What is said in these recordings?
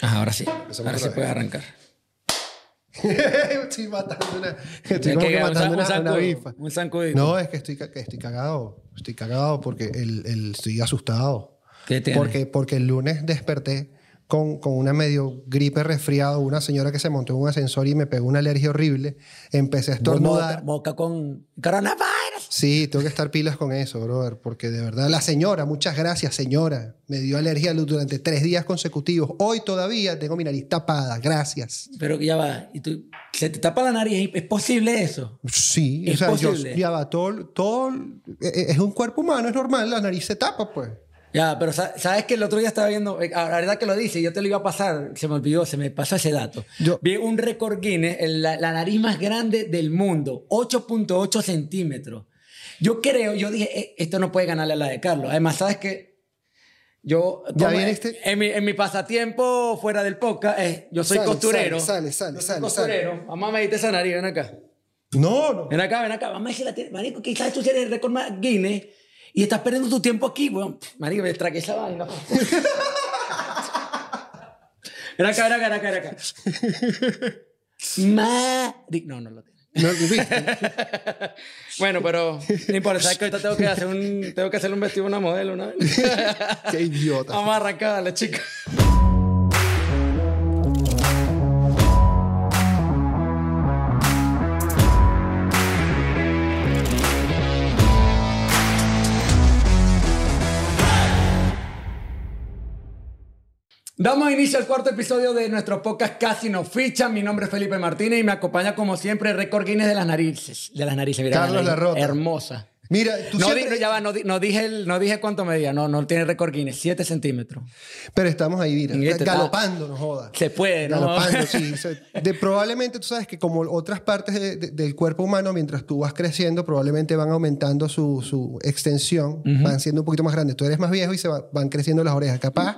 Ajá, ahora sí. Empezamos Ahora sí otra puedes vez. arrancar. estoy matando una. Estoy Es como que que un matando un una, una zancudo, bifa. un. No, es que estoy, que estoy cagado. Estoy cagado porque el, el- estoy asustado. ¿Qué? Porque, porque el lunes desperté con, con una medio gripe resfriado, una señora que se montó en un ascensor y me pegó una alergia horrible. Empecé a Boca, estornudar. boca con coronavirus. Sí, tengo que estar pilas con eso, brother, porque de verdad la señora, muchas gracias señora, me dio alergia durante tres días consecutivos. Hoy todavía tengo mi nariz tapada, gracias. Pero que ya va. Y tú, se te tapa la nariz. ¿Es posible eso? Sí, Es o sea, yo, posible. ya va, todo, todo, eh, es un cuerpo humano, es normal, la nariz se tapa, pues. Ya, pero sa- sabes que el otro día estaba viendo, eh, la verdad que lo dice, yo te lo iba a pasar, se me olvidó, se me pasó ese dato. Yo- Vi un récord Guinness, la, la nariz más grande del mundo, 8.8 centímetros. Yo creo, yo dije, "Eh, esto no puede ganarle a la de Carlos. Además, sabes que yo, Ya como- este- en, mi, en mi pasatiempo fuera del podcast, eh, yo soy Sale, costurero. sale, sale, Yo soy sale, costurero. Vamos a medirte esa nariz, ven acá. No, no. Ven acá, ven acá. Vamos a decir, la marico, quizás tú eres el récord más Guinness y estás perdiendo tu tiempo aquí, weón. Marico, me tragué esa vaina. ven acá, ven acá, ven acá, ven acá. Mari... No, no lo tiene. No. Bueno, pero no importa, sabes que ahorita tengo que hacer un, tengo que hacerle un vestido a una modelo, ¿no? Qué idiota. Vamos a arrancar, dale, chica. Damos inicio al cuarto episodio de nuestro podcast Casi nos fichan. Mi nombre es Felipe Martínez y me acompaña como siempre Record Guinness de las narices. De las narices, mira. Carlos la nariz. Hermosa. Mira, tú No, siempre... di- ya va, no, di- no dije no dije cuánto medía. No, no tiene récord Guinness. 7 centímetros. Pero estamos ahí, mira, este galopando, no jodas. Se puede, ¿no? Galopando, sí. De, probablemente tú sabes que como otras partes de- de- del cuerpo humano, mientras tú vas creciendo, probablemente van aumentando su, su extensión, van siendo un poquito más grandes. Tú eres más viejo y se va- van creciendo las orejas. Capaz,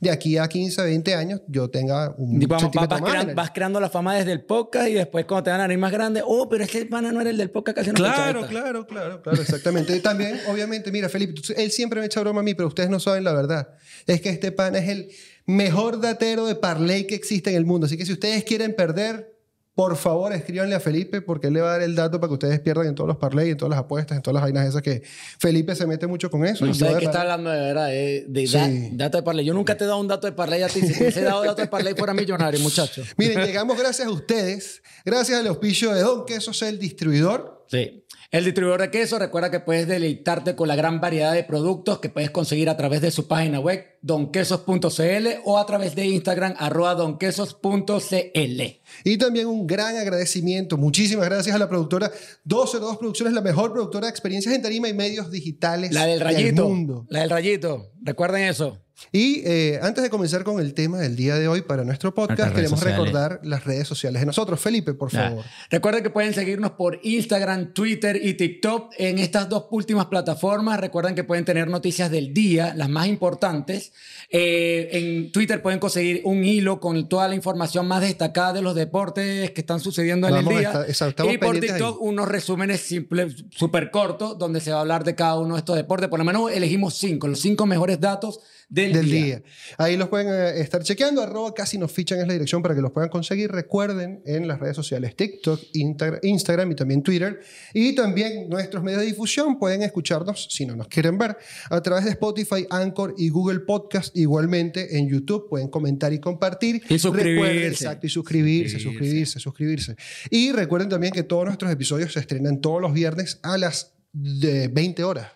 de aquí a 15, 20 años, yo tenga un Y vamos- centímetro vas, más. vas creando la fama desde el podcast y después cuando te dan la nariz más grande, oh, pero ese pana no era el del podcast casi no Claro, claro, claro, claro, exactamente. Y también, obviamente, mira, Felipe, tú- él siempre me echa broma a mí, pero ustedes no saben la verdad. Es que este pan es el mejor datero de parlay que existe en el mundo. Así que si ustedes quieren perder, por favor, escríbanle a Felipe porque él le va a dar el dato para que ustedes pierdan en todos los parlay, en todas las apuestas, en todas las vainas esas que Felipe se mete mucho con eso. No sé qué está hablando de verdad, eh, de Sí. da- dato de parlay. Yo nunca te he dado un dato de parlay a ti. Si te hubiese dado dato de parlay fuera millonario, muchacho. Miren, llegamos gracias a ustedes, gracias al auspicio de Don Quesos, el distribuidor. Sí. El distribuidor de queso, recuerda que puedes deleitarte con la gran variedad de productos que puedes conseguir a través de su página web donquesos.cl o a través de Instagram arroba donquesos.cl. Y también un gran agradecimiento, muchísimas gracias a la productora 202 Producciones, la mejor productora de experiencias en tarima y medios digitales La del rayito. mundo. La del rayito. Recuerden eso. Y eh, antes de comenzar con el tema del día de hoy para nuestro podcast, queremos sociales. recordar las redes sociales de nosotros. Felipe, por favor. Recuerden que pueden seguirnos por Instagram, Twitter y TikTok en estas dos últimas plataformas. Recuerden que pueden tener noticias del día, las más importantes. Eh, en Twitter pueden conseguir un hilo con toda la información más destacada de los deportes que están sucediendo en Vamos el día. y por TikTok unos resúmenes simples, súper cortos, donde se va a hablar de cada uno de estos deportes. Por lo menos elegimos cinco, los cinco mejores datos del, Del día. día. Ahí los pueden eh, estar chequeando. Arroba casi nos fichan es la dirección para que los puedan conseguir. Recuerden en las redes sociales TikTok, Insta- Instagram y también Twitter. Y también nuestros medios de difusión pueden escucharnos, si no nos quieren ver, a través de Spotify, Anchor y Google Podcast. Igualmente en YouTube pueden comentar y compartir. Y suscribirse. Recuerden, exacto, y suscribirse, suscribirse, suscribirse. Y recuerden también que todos nuestros episodios se estrenan todos los viernes a las de 20 horas.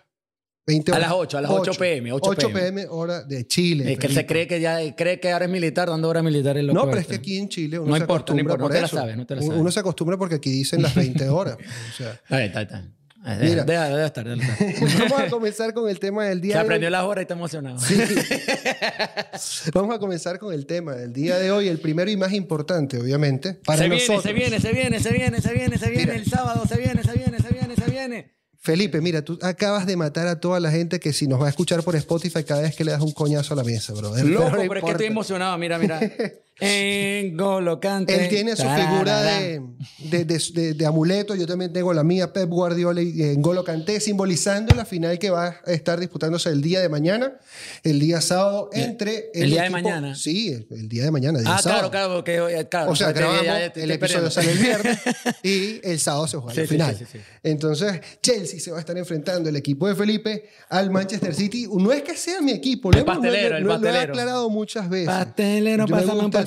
20 A horas. las 8, a las 8 p.m., 8 p.m. hora de Chile. Es que él Felipe. se cree que ya cree que ahora es militar, dando hora militar es lo No, pero es que aquí en Chile uno No se importa, no acostumbra importa, no por te la sabes, no te la Uno- sabes. Uno se acostumbra porque aquí dicen las 20 horas. o sea, Ahí está, ahí está. Mira. Deja, deja estar, deja estar. vamos a comenzar con el tema del Se día de aprendió hoy. las horas y está emocionado. Vamos a comenzar con el tema del día de hoy, el primero y más importante, obviamente, para se viene, nosotros. se viene, se viene, se viene, se viene, se viene. Mira. El sábado se viene, se viene, se viene, se viene. Felipe, mira, tú acabas de matar a toda la gente que si nos va a escuchar por Spotify cada vez que le das un coñazo a la mesa, bro. Loco, pero es que estoy emocionado. Mira, mira. En Golo Kanté. Él tiene su figura de, de, de, de, amuleto. Yo también tengo la mía, Pep Guardiola en Golo Kanté, simbolizando la final que va a estar disputándose el día de mañana, el día sábado, entre. El, día de mañana. Sí, el día de mañana. ah, claro, claro, porque, claro. O sea, grabamos, el episodio sale el viernes y el sábado se juega la final. Entonces, Chelsea se va a estar enfrentando el equipo de Felipe al Manchester City. No es que sea mi equipo, el pastelero, el pastelero. lo he aclarado muchas veces. Pastelero, pásame un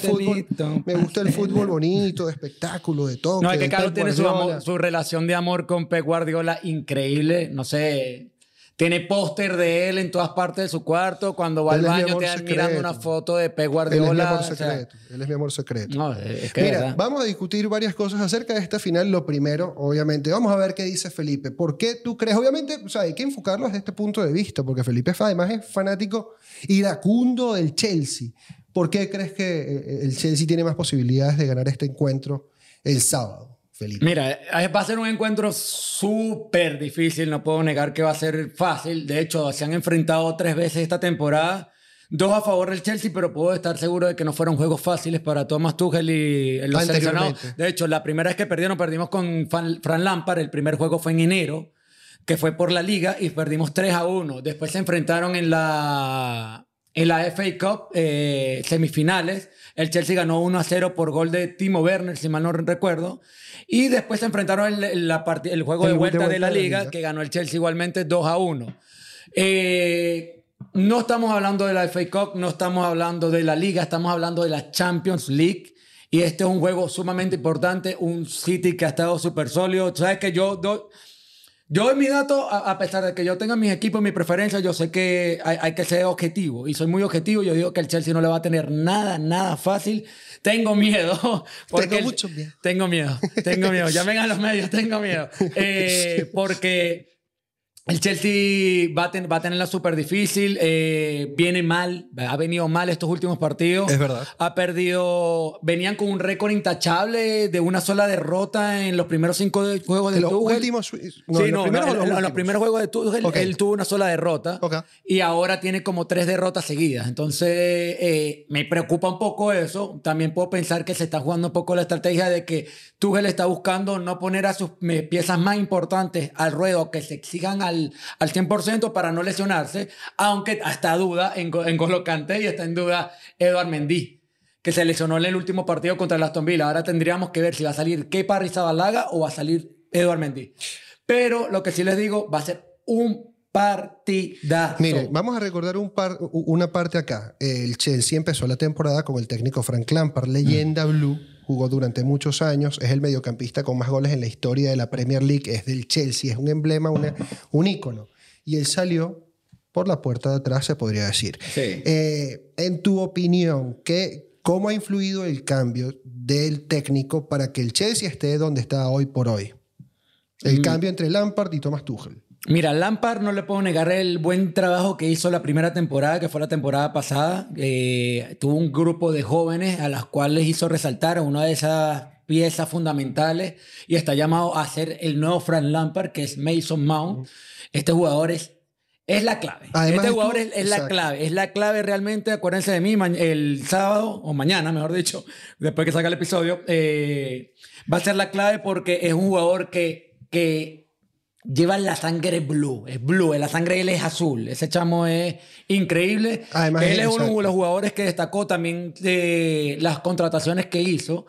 Me gusta el fútbol bonito, de espectáculo, de todo. No, es que Carlos tiene su, su relación de amor con Pep Guardiola increíble. No sé, tiene póster de él en todas partes de su cuarto. Cuando va al baño te mirando una foto de Pep Guardiola. Él es mi amor secreto. él es mi amor secreto. No, es que Mira, vamos a discutir varias cosas acerca de esta final. Lo primero, obviamente, vamos a ver qué dice Felipe. ¿Por qué tú crees? Obviamente, o sea, hay que enfocarlo desde este punto de vista, porque Felipe además es fanático iracundo del Chelsea. ¿Por qué crees que eh, el Chelsea tiene más posibilidades de ganar este encuentro el sábado? Felipe. Mira, eh, va a ser un encuentro súper difícil, no puedo negar que va a ser fácil. De hecho, se han enfrentado tres veces esta temporada, dos a favor del Chelsea, pero puedo estar seguro de que no fueron juegos fáciles para Thomas Tuchel y los seleccionados. De hecho, la primera vez que perdieron, perdimos con Fran Lampard, el primer juego fue en enero, que fue por la liga, y perdimos 3 a 1. Después se enfrentaron en la, en la FA Cup eh, semifinales. El Chelsea ganó 1 a 0 por gol de Timo Werner, si mal no recuerdo. Y después se enfrentaron la el juego de vuelta, de, la, liga, que ganó el Chelsea igualmente 2 a 1. Eh, no estamos hablando de la FA Cup, no estamos hablando de la liga, estamos hablando de la Champions League. Y este es un juego sumamente importante, un City que ha estado súper sólido. Sabes que yo yo en mi dato, a, pesar de que yo tenga mis equipos, mi preferencia, yo sé que hay, hay, que ser objetivo. Y soy muy objetivo. Yo digo que el Chelsea no le va a tener nada, nada fácil. Tengo miedo. Porque tengo mucho miedo. Tengo miedo. Tengo miedo. Llamen a los medios, tengo miedo. Eh, porque el Chelsea va a, va a tenerla súper difícil, eh, viene mal, ha venido mal estos últimos partidos. Es verdad. Ha perdido, venían con un récord intachable de una sola derrota en los primeros cinco juegos de, los Últimos, no, sí, no, en los, primeros juegos de Tuchel él tuvo una sola derrota y ahora tiene como tres derrotas seguidas. Entonces eh, me preocupa un poco eso. También puedo pensar que se está jugando un poco la estrategia de que Tuchel está buscando no poner a sus piezas más importantes al ruedo, que se exijan al al, 100% para no lesionarse, aunque está duda en, en Golocante y está en duda Eduard Mendy, que se lesionó en el último partido contra el Aston Villa. Ahora tendríamos que ver si va a salir Kepa Rizabalaga o va a salir Eduard Mendy. Pero lo que sí les digo, va a ser un partidazo. Mire, vamos a recordar un par, una parte acá. El Chelsea empezó la temporada con el técnico Frank Lampard, leyenda blue jugó durante muchos años, es el mediocampista con más goles en la historia de la Premier League, es del Chelsea, es un emblema, un ícono. Y él salió por la puerta de atrás, se podría decir. Eh, en tu opinión, ¿qué, ¿cómo ha influido el cambio del técnico para que el Chelsea esté donde está hoy por hoy? El mm. cambio entre Lampard y Thomas Tuchel. Mira, Lampard no le puedo negar el buen trabajo que hizo la primera temporada, que fue la temporada pasada. Eh, tuvo un grupo de jóvenes a las cuales hizo resaltar una de esas piezas fundamentales y está llamado a ser el nuevo Frank Lampard, que es Mason Mount. Este jugador es, es la clave. este jugador es, la clave. Es la clave realmente. Acuérdense de mí, el sábado, o mañana, mejor dicho, después que salga el episodio, eh, va a ser la clave porque es un jugador que, que lleva la sangre blue, es blue, la sangre él es azul. Ese chamo es increíble. él es uno de los jugadores que destacó también de las contrataciones que hizo,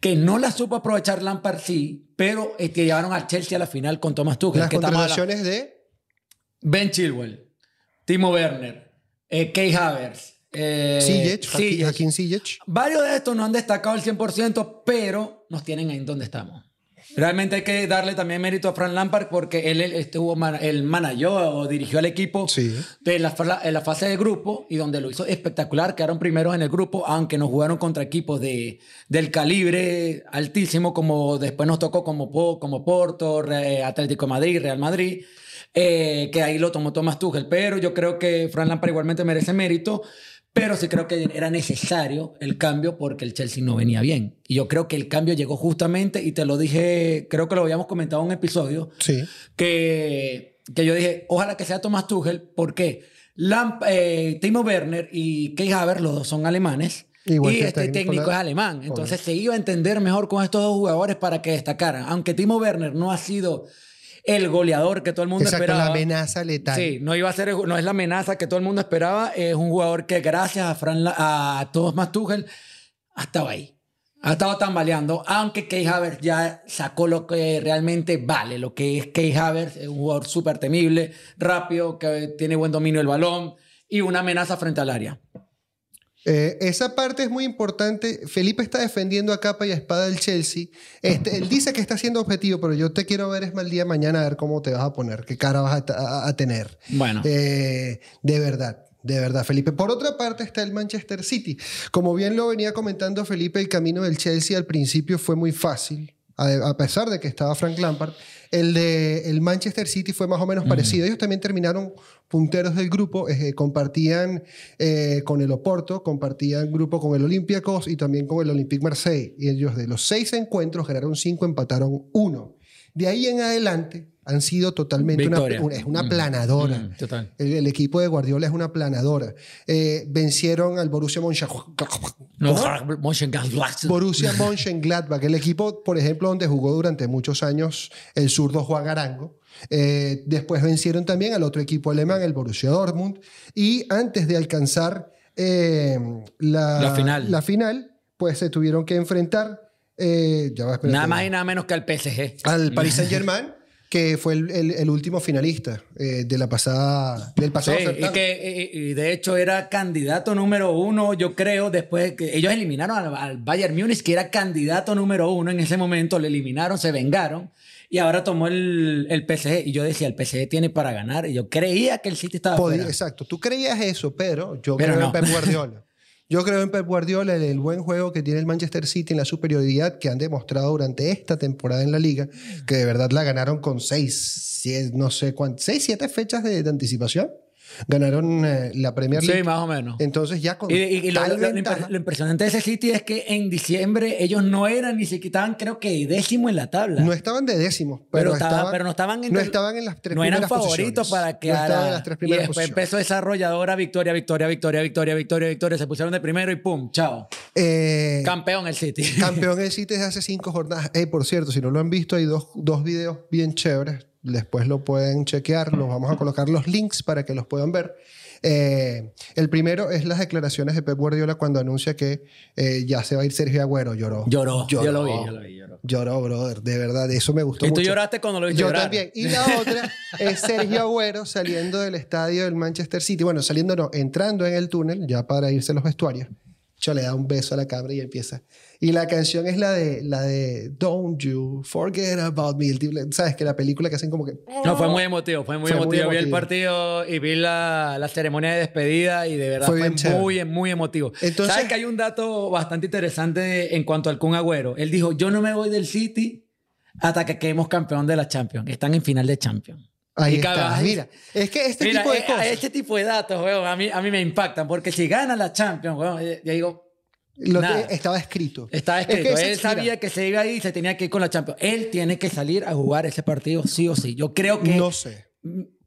que no las supo aprovechar Lampard sí, pero es que llevaron al Chelsea a la final con Thomas Tuchel. Las contrataciones de Ben Chilwell, Timo Werner, eh, Kay Havertz. Eh, Varios de estos no han destacado el 100%, pero nos tienen ahí donde estamos. Realmente hay que darle también mérito a Frank Lampard porque él, estuvo el manejó o dirigió al equipo de la, en la fase de grupo y donde lo hizo espectacular. Quedaron primeros en el grupo, aunque nos jugaron contra equipos de, del calibre altísimo, como después nos tocó como, como Porto, Atlético Madrid, Real Madrid. Eh, que ahí lo tomó Thomas Tuchel, pero yo creo que Frank Lampard igualmente merece mérito pero sí creo que era necesario el cambio porque el Chelsea no venía bien. Y yo creo que el cambio llegó justamente, y te lo dije, creo que lo habíamos comentado en un episodio, sí. que, que yo dije, ojalá que sea Thomas Tuchel, porque Lamp, eh, Timo Werner y Kei Havertz, los dos son alemanes, Igual y este técnico técnico la- es alemán. Entonces se iba a entender mejor con estos dos jugadores para que destacaran. Aunque Timo Werner no ha sido el goleador que todo el mundo Exacto, esperaba. la amenaza letal. Sí, no iba a ser, no es la amenaza que todo el mundo esperaba. Es un jugador que gracias a, Fran, a Thomas Tuchel ha estado ahí. Ha estado tambaleando, aunque Key Havertz ya sacó lo que realmente vale, lo que es Key Havertz, es un jugador súper temible, rápido, que tiene buen dominio del balón y una amenaza frente al área. Eh, esa parte es muy importante. Felipe está defendiendo a capa y a espada del Chelsea. Este, él dice que está siendo objetivo, pero yo te quiero ver es mal día mañana a ver cómo te vas a poner, qué cara vas a, a- a tener. Bueno. Eh, de verdad. De verdad, Felipe. Por otra parte está el Manchester City. Como bien lo venía comentando Felipe, el camino del Chelsea al principio fue muy fácil, a pesar de que estaba Frank Lampard. El de el Manchester City fue más o menos parecido. Ellos también terminaron punteros del grupo, eh, compartían eh, con el Oporto, compartían grupo con el Olympiacos y también con el Olympique Marseille. Y ellos de los seis encuentros ganaron cinco, empataron uno. De ahí en adelante han sido totalmente una, Victoria. una- es una Mm. planadora. Mm, total. El, el equipo de Guardiola es una planadora. Eh, vencieron al Borussia Mönchengladbach. No, Mönchengladbach. Borussia Mönchengladbach, el equipo, por ejemplo, donde jugó durante muchos años el zurdo Juan Arango. Eh, después vencieron también al otro equipo alemán, el Borussia Dortmund. Y antes de alcanzar eh, la, La final. la final, pues se tuvieron que enfrentar. eh, ya va, espérate. Nada más y nada menos que al PSG. al Paris Saint Germain, que fue el, el- el último finalista eh, de la pasada, del Sí, pasado y que y- y de hecho era candidato número uno, yo creo, después que ellos eliminaron al, al Bayern Múnich, que era candidato número uno en ese momento, le eliminaron, se vengaron y ahora tomó el, el PSG. Y yo decía, el PSG tiene para ganar. Y yo creía que el City estaba Podía- exacto, tú creías eso, pero yo Pero creo no. en Pep Guardiola. Yo creo en Pep Guardiola, el, buen juego que tiene el Manchester City en la superioridad que han demostrado durante esta temporada en la liga, que de verdad la ganaron con seis, no sé cuántas, seis, siete fechas de anticipación. Ganaron eh, la Premier League. Sí, más o menos. Entonces ya con Y, y- y lo, tal lo- lo ventaja- impre- lo impresionante de ese City es que en diciembre ellos no eran ni siquiera estaban, creo que décimo en la tabla. no estaban de décimos, pero, pero, estaba- estaban, pero no estaban en no estaban en las tres no eran primeras favoritos posiciones. para que no estaban en las tres y primeras después posiciones. empezó esa arrolladora victoria victoria victoria victoria victoria victoria se pusieron de primero y pum chao Eh, campeón el City Campeón el City desde hace cinco jornadas. Eh, por cierto, si no lo han visto, hay dos, dos videos bien chéveres. Después lo pueden chequear. Los vamos a colocar los links para que los puedan ver. Eh, el primero es las declaraciones de Pep Guardiola cuando anuncia que eh, ya se va a ir Sergio Agüero. Lloró. lloró yo lo vi yo lo vi lloró. Lloró, brother. De verdad, eso me gustó y tú mucho. lloraste cuando lo viste Yo llorar. también. Y la otra es Sergio Agüero saliendo del estadio del Manchester City. Bueno, saliendo no, entrando en el túnel ya para irse a los vestuarios. Yo le da un beso a la cámara y empieza. Y la canción es la de, la de Don't You Forget About Me. ¿Sabes? Que la película que hacen como que... no fue muy emotivo fue muy Fue muy emotivo vi el emotivo. partido y vi la, la ceremonia de despedida y de verdad Fue fue, chévere. muy muy emotivo Entonces- sabes que hay un dato bastante interesante en cuanto al Kun Agüero él dijo yo no me voy del City hasta que quedemos campeón de la Champions están en final de Champions Ahí Y está. Mira, es que este Mira, tipo de eh, cosas... este tipo de datos, weón, a mí, a mí me impactan, porque si gana la Champions, weón, eh, yo digo, lo nada. que estaba escrito. está Es que escrito. Él sabía mira, que se iba ahí y se tenía que ir con la Champions. Él tiene que salir a jugar ese partido sí o sí. Yo creo que... No sé.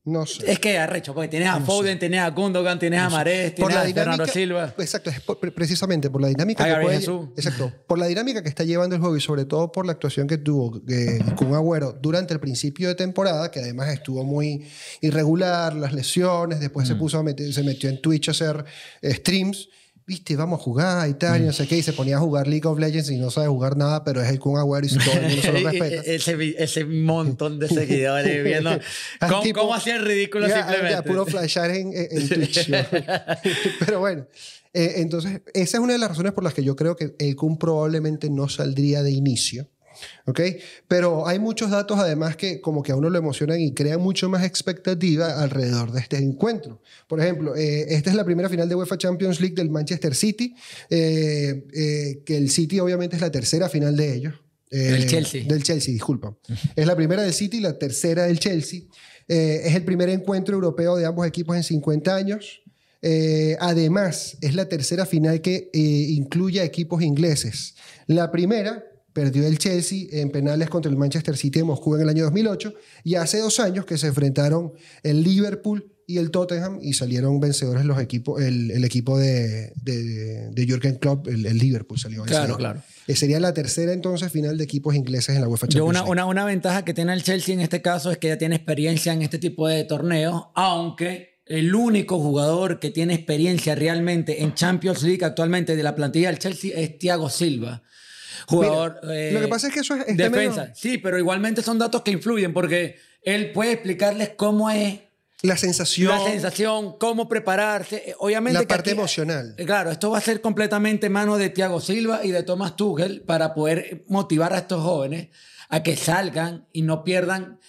No sé. Es que arrecho, porque tienes a Foden, tienes a Gundogan, tienes a Marés, la a Fernando Silva. Exacto, es por- pre- precisamente por la dinámica que puede- exacto, por la dinámica que está llevando el juego y sobre todo por la actuación que tuvo eh, con Agüero durante el principio de temporada, que además estuvo muy irregular, las lesiones, después Mm. se puso a meter- se metió en Twitch a hacer eh, streams. Viste, vamos a jugar y tal, y Mm. no sé qué, y se ponía a jugar League of Legends y no sabe jugar nada, pero es el Kun Agüero y todo el mundo se lo respeta. ese, ese montón de seguidores viendo cómo, Tipo- cómo hacía el ridículo Ya, simplemente. ya, puro flashar en, en- en Twitch. ¿no? Pero bueno, eh, entonces esa es una de las razones por las que yo creo que el Kun probablemente no saldría de inicio. ¿Ok? Pero hay muchos datos además que como que a uno lo emocionan y crean mucho más expectativa alrededor de este encuentro. Por ejemplo, eh, esta es la primera final de UEFA Champions League del Manchester City, eh, eh, que el City obviamente es la tercera final de ellos. Eh, Del Chelsea. Del Chelsea, disculpa. Es la primera del City y la tercera del Chelsea. Eh, es el primer encuentro europeo de ambos equipos en 50 años. Eh, además, es la tercera final que eh, incluye a equipos ingleses. La primera perdió el Chelsea en penales contra el Manchester City de Moscú en el año 2008 y hace dos años que se enfrentaron el Liverpool y el Tottenham y salieron vencedores los equipos, el, el equipo de, de, de Jürgen Klopp, el, el Liverpool salió Claro, vencedor. claro. Eh, sería la tercera entonces final de equipos ingleses en la UEFA Champions una, una, una ventaja que tiene el Chelsea en este caso es que ya tiene experiencia en este tipo de torneos, aunque el único jugador que tiene experiencia realmente en Champions League actualmente de la plantilla del Chelsea es Thiago Silva. Jugador. eh, lo que pasa es que eso es- defensa. Sí, pero igualmente son datos que influyen porque él puede explicarles cómo es La sensación, la sensación, cómo prepararse. Eh, Obviamente la que parte aquí- emocional. eh, Claro, esto va a ser completamente mano de Thiago Silva y de Thomas Tuchel para poder motivar a estos jóvenes a que salgan y no pierdan.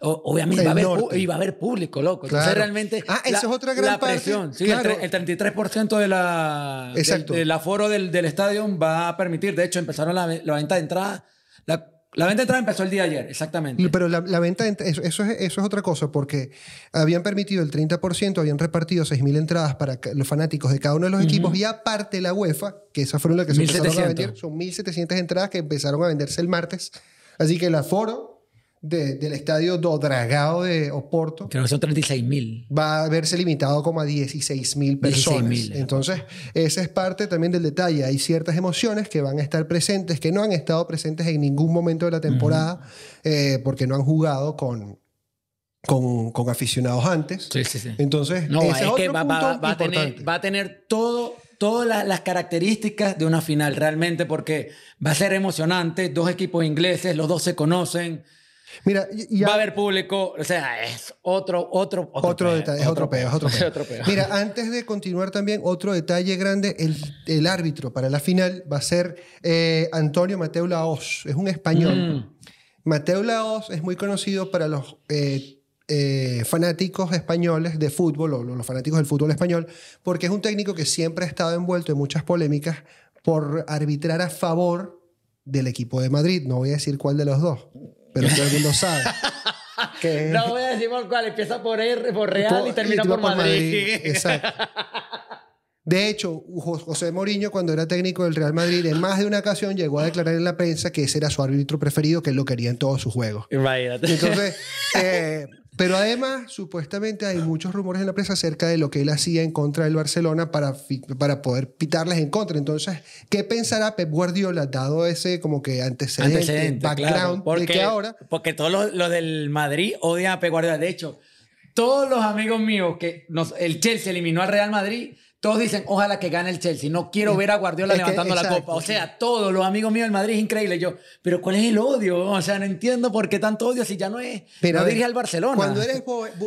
O- obviamente va a, haber, a haber público, loco. Entonces Claro. realmente. Ah, esa es otra gran la parte. presión. Sí, Claro. el, el 33% de la, del, Exacto. del aforo del, del estadio va a permitir. De hecho, empezaron la, la venta de entrada. La, la venta de entrada empezó el día de ayer, exactamente. Pero la, la venta, de eso, eso, es, eso es otra cosa, porque habían permitido el 30%, habían repartido 6.000 entradas para los fanáticos de cada uno de los equipos y aparte la UEFA, que esas fueron las que se empezaron a 1.700. vender, son 1.700 entradas que empezaron a venderse el martes. Así que el aforo de- del estadio do Dragao de Oporto Creo que son 36 mil. va a verse limitado como a 16.000 personas. 16.000, eh. Entonces, esa es parte también del detalle. Hay ciertas emociones que van a estar presentes, que no han estado presentes en ningún momento de la temporada, eh, porque no han jugado con, con, con aficionados antes. Sí, sí, sí. Entonces, No, ese es que va, va- punto va a tener, importante. va a tener todo, todas las, las características de una final realmente porque va a ser emocionante, dos equipos ingleses, los dos se conocen, Mira, y- y va a a- haber público, o sea, es otro, otro, otro, Otro detalle, es otro peo, es otro peo. otro peo. Mira, antes de continuar también, otro detalle grande, el, el árbitro para la final va a ser eh, Antonio Mateo Laos, es un español. Mm. Mateo Laos es muy conocido para los eh, eh, fanáticos españoles de fútbol, o los fanáticos del fútbol español, porque es un técnico que siempre ha estado envuelto en muchas polémicas por arbitrar a favor del equipo de Madrid. No voy a decir cuál de los dos, pero todo el mundo sabe. que No voy a decir por cuál, empieza por R, por Real y termina por, Madrid. Exacto. De hecho, Jo- José Mourinho, cuando era técnico del Real Madrid, en más de una ocasión llegó a declarar en la prensa que ese era su árbitro preferido, que él lo quería en todos sus juegos. Imagínate. Entonces, eh, pero además, supuestamente hay muchos rumores en la prensa acerca de lo que él hacía en contra del Barcelona para, para poder pitarles en contra. Entonces, ¿qué pensará Pep Guardiola dado ese como que antecedente, Antecedente, background, claro, porque, de que ahora... porque todos los, los del Madrid odian a Pep Guardiola. De hecho, todos los amigos míos que nos, el Chelsea eliminó al Real Madrid, todos dicen, ojalá que gane el Chelsea. No quiero ver a Guardiola Es que- levantando la copa. O sí. sea, todos los amigos míos del Madrid es increíble. Yo, pero ¿cuál es el odio? O sea, no entiendo por qué tanto odio si ya no es. Mira, no dirige al Barcelona. Cuando eres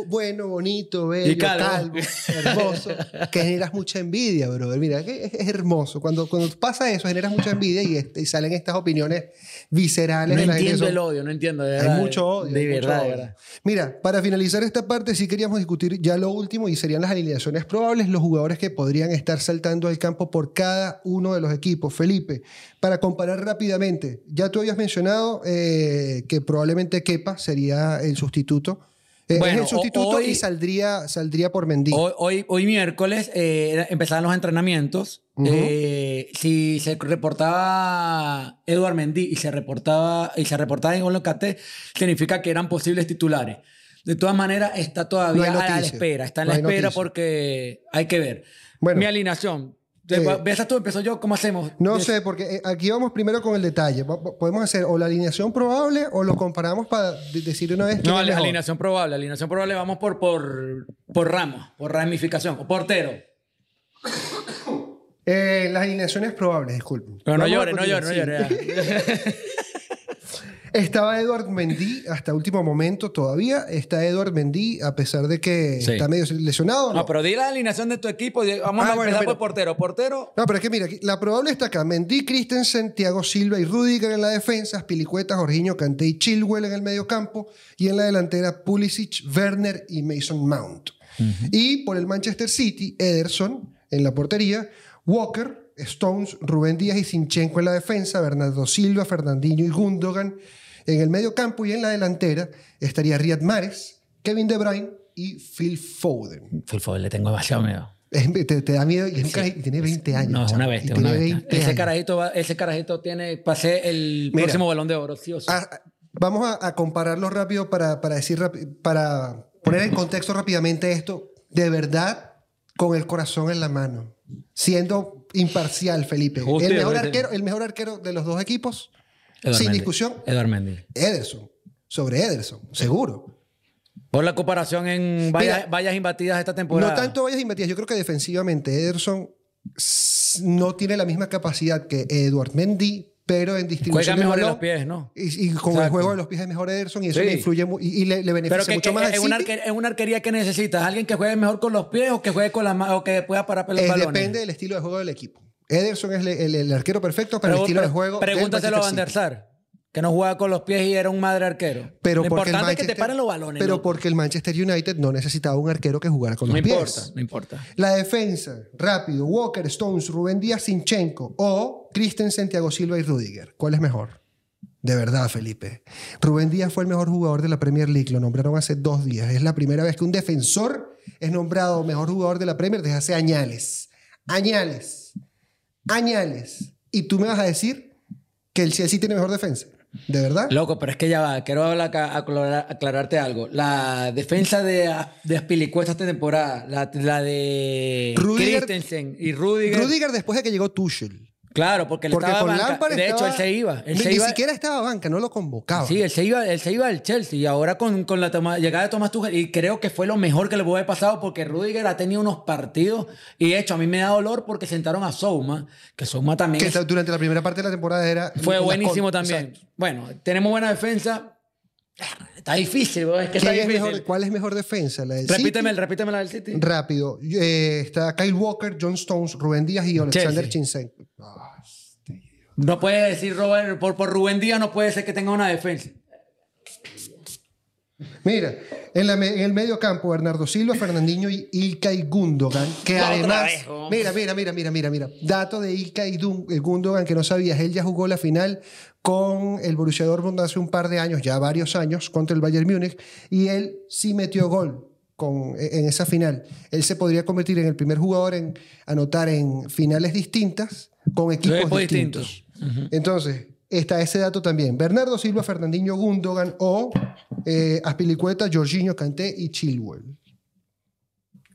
bueno, bonito, bello, calvo. calvo, hermoso, que generas mucha envidia, brother. Mira, que es, hermoso. Cuando, cuando pasa eso, generas mucha envidia y, este- y salen estas opiniones viscerales no entiendo el odio, no entiendo. De Hay verdad, mucho odio. De hay mucho verdad, de odio. verdad. Mira, para finalizar esta parte, sí queríamos discutir ya lo último y serían las alineaciones probables, los jugadores que podrían estar saltando al campo por cada uno de los equipos. Felipe, para comparar rápidamente, ya tú habías mencionado eh, que probablemente Kepa sería el sustituto. Eh, Bueno, es el sustituto hoy- y saldría, saldría por Mendy. Hoy, hoy, hoy miércoles eh, empezaban los entrenamientos. Ujú. Eh, si se reportaba Eduard Mendy y se reportaba, y se reportaba en Golo Caté, significa que eran posibles titulares. De todas maneras, está No todavía hay a la espera. Está en No la espera noticia. porque hay que ver. Bueno. Mi alineación. Eh, ¿Ves tú? ¿Empezó yo? ¿Cómo hacemos? No sé, porque eh, aquí vamos primero con el detalle. Podemos hacer o la alineación probable o lo comparamos para de- decir una vez No, mejor. alineación probable. Alineación probable vamos por, por, por ramos, por ramificación. O portero. Eh, las alineaciones probables, disculpen. Pero no llores, no llores, no llores. Estaba Edward Mendy hasta último momento todavía. Está Edward Mendy, a pesar de que Sí. está medio lesionado. No, No, pero di la alineación de tu equipo. y Vamos Ah, a bueno, empezar pero- por portero. Portero, No, pero es que mira, aquí, la probable está acá. Mendy, Christensen, Thiago Silva y Rudiger en la defensa, Spilicueta, Jorginho, Kanté y Chilwell en el medio campo. Y en la delantera, Pulisic, Werner y Mason Mount. Y por el Manchester City, Ederson en la portería, Walker, Stones, Rubén Díaz y Sinchenko en la defensa, Bernardo Silva, Fernandinho y Gundogan en el medio campo. Y en la delantera estaría Riyad Mahrez, Kevin De Bruyne y Phil Foden. Por favor, le tengo demasiado miedo. Te, te da miedo y, es un y tiene 20 años. No, es una bestia, una bestia. 20 Ese carajito, va- ese carajito tiene, pasé el Mira. próximo balón de oro, sí o sí. Ah, vamos a, a compararlo rápido para, para decir para poner en contexto rápidamente esto. de verdad con el corazón en la mano, siendo imparcial, Felipe. Justo el mejor, arquero, el mejor arquero de los dos equipos, Edward sin Mendy. discusión, Edward Mendy. Ederson. Sobre Ederson, seguro. Por la comparación en vallas, Mira, vallas imbatidas esta temporada. No tanto Valles y Matías. Yo creo que defensivamente Ederson no tiene la misma capacidad que Edward Mendy, pero en distribución Juega mejor balón los pies, ¿no? Y, y con el Exacto. juego de los pies es mejor Ederson y eso Sí. le influye y, y le, le beneficia Pero que, mucho que más es, una City. arquer- es una arquería que necesitas. Alguien que juegue mejor con los pies o que juegue con las manos o que pueda parar los Es- balones. depende del estilo de juego del equipo. Ederson es le- el, el arquero perfecto para el Pero- estilo de pero juego. del Pregúntaselo a Van der Sar. Que no juega con los pies y era un madre arquero. Pero Lo porque el importante es que te Manchester- paren los balones. Pero ¿no? porque el Manchester United no necesitaba un arquero que jugara con no los importa, pies. no importa. La defensa, rápido, Walker, Stones, Rubén Díaz, Sinchenko o Christensen, Thiago Silva y Rudiger. ¿Cuál es mejor? De verdad, Felipe. Rubén Díaz fue el mejor jugador de la Premier League. Lo nombraron hace dos días. Es la primera vez que un defensor es nombrado mejor jugador de la Premier desde hace añales. Añales. Añales. Y tú me vas a decir que el Chelsea tiene mejor defensa. ¿De verdad? Loco, pero es que ya va. Quiero aclarar- aclararte algo. La defensa de, de Aspilicueta esta temporada, la, la de Rudiger- Christensen y Rudiger. Rudiger después de que llegó Tuchel. Claro, porque él Porque estaba con banca. Lampard De hecho, él se iba. Él ni, se ni iba siquiera estaba banca, no lo convocaba. Sí, él se iba, él se iba al Chelsea y ahora con, con la toma- llegada de Tomás Tuchel y creo que fue lo mejor que le pudo haber pasado porque Rudiger ha tenido unos partidos y de hecho a mí me da dolor porque sentaron a Souma, que Souma también que es- durante la primera parte de la temporada era fue buenísimo con- también. Bueno, tenemos buena defensa. Está difícil, bro, es que está ¿Quién es difícil. mejor- ¿Cuál es mejor defensa? ¿La del Repíteme, City? repíteme la del City. Rápido. Eh, está Kyle Walker, John Stones, Rubén Díaz y Alexander Chelsea. Chinchenko. No puede decir Robert, por, por Rubén Díaz no puede ser que tenga una defensa. Mira, en, la me- en el medio campo, Bernardo Silva, Fernandinho y Ilkay Gundogan, que Otra además... vez, mira, mira, mira, mira, mira, mira. Dato de Ilkay eh, Gundogan que no sabías. Él ya jugó la final con el Borussia Dortmund hace un par de años, ya varios años, contra el Bayern Múnich, y él sí metió gol. Con, e, en esa final. Él se podría convertir en el primer jugador en anotar en finales distintas con equipos Equipos distintos. distintos. Entonces, está ese dato también. Bernardo Silva, Fernandinho Gundogan o eh, Aspilicueta, Jorginho, Kanté y Chilwell.